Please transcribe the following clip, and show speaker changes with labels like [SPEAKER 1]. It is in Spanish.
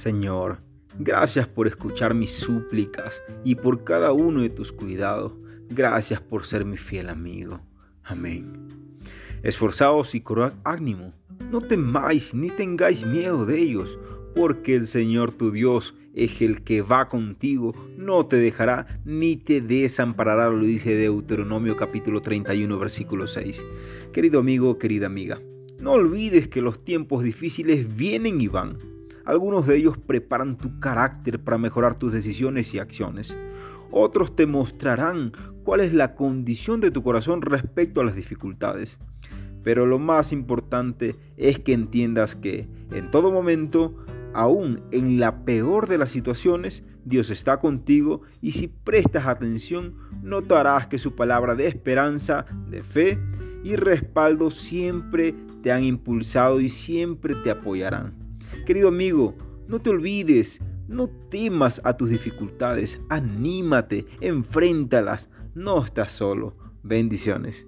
[SPEAKER 1] Señor, gracias por escuchar mis súplicas y por cada uno de tus cuidados. Gracias por ser mi fiel amigo. Amén. Esforzaos y corad ánimo. No temáis ni tengáis miedo de ellos, porque el Señor tu Dios es el que va contigo, no te dejará ni te desamparará, lo dice Deuteronomio capítulo 31, versículo 6. Querido amigo, querida amiga, no olvides que los tiempos difíciles vienen y van. Algunos de ellos preparan tu carácter para mejorar tus decisiones y acciones. Otros te mostrarán cuál es la condición de tu corazón respecto a las dificultades. Pero lo más importante es que entiendas que en todo momento aún en la peor de las situaciones, Dios está contigo y si prestas atención, notarás que su palabra de esperanza, de fe y respaldo siempre te han impulsado y siempre te apoyarán. Querido amigo, no te olvides, no temas a tus dificultades, anímate, enfréntalas, no estás solo. Bendiciones.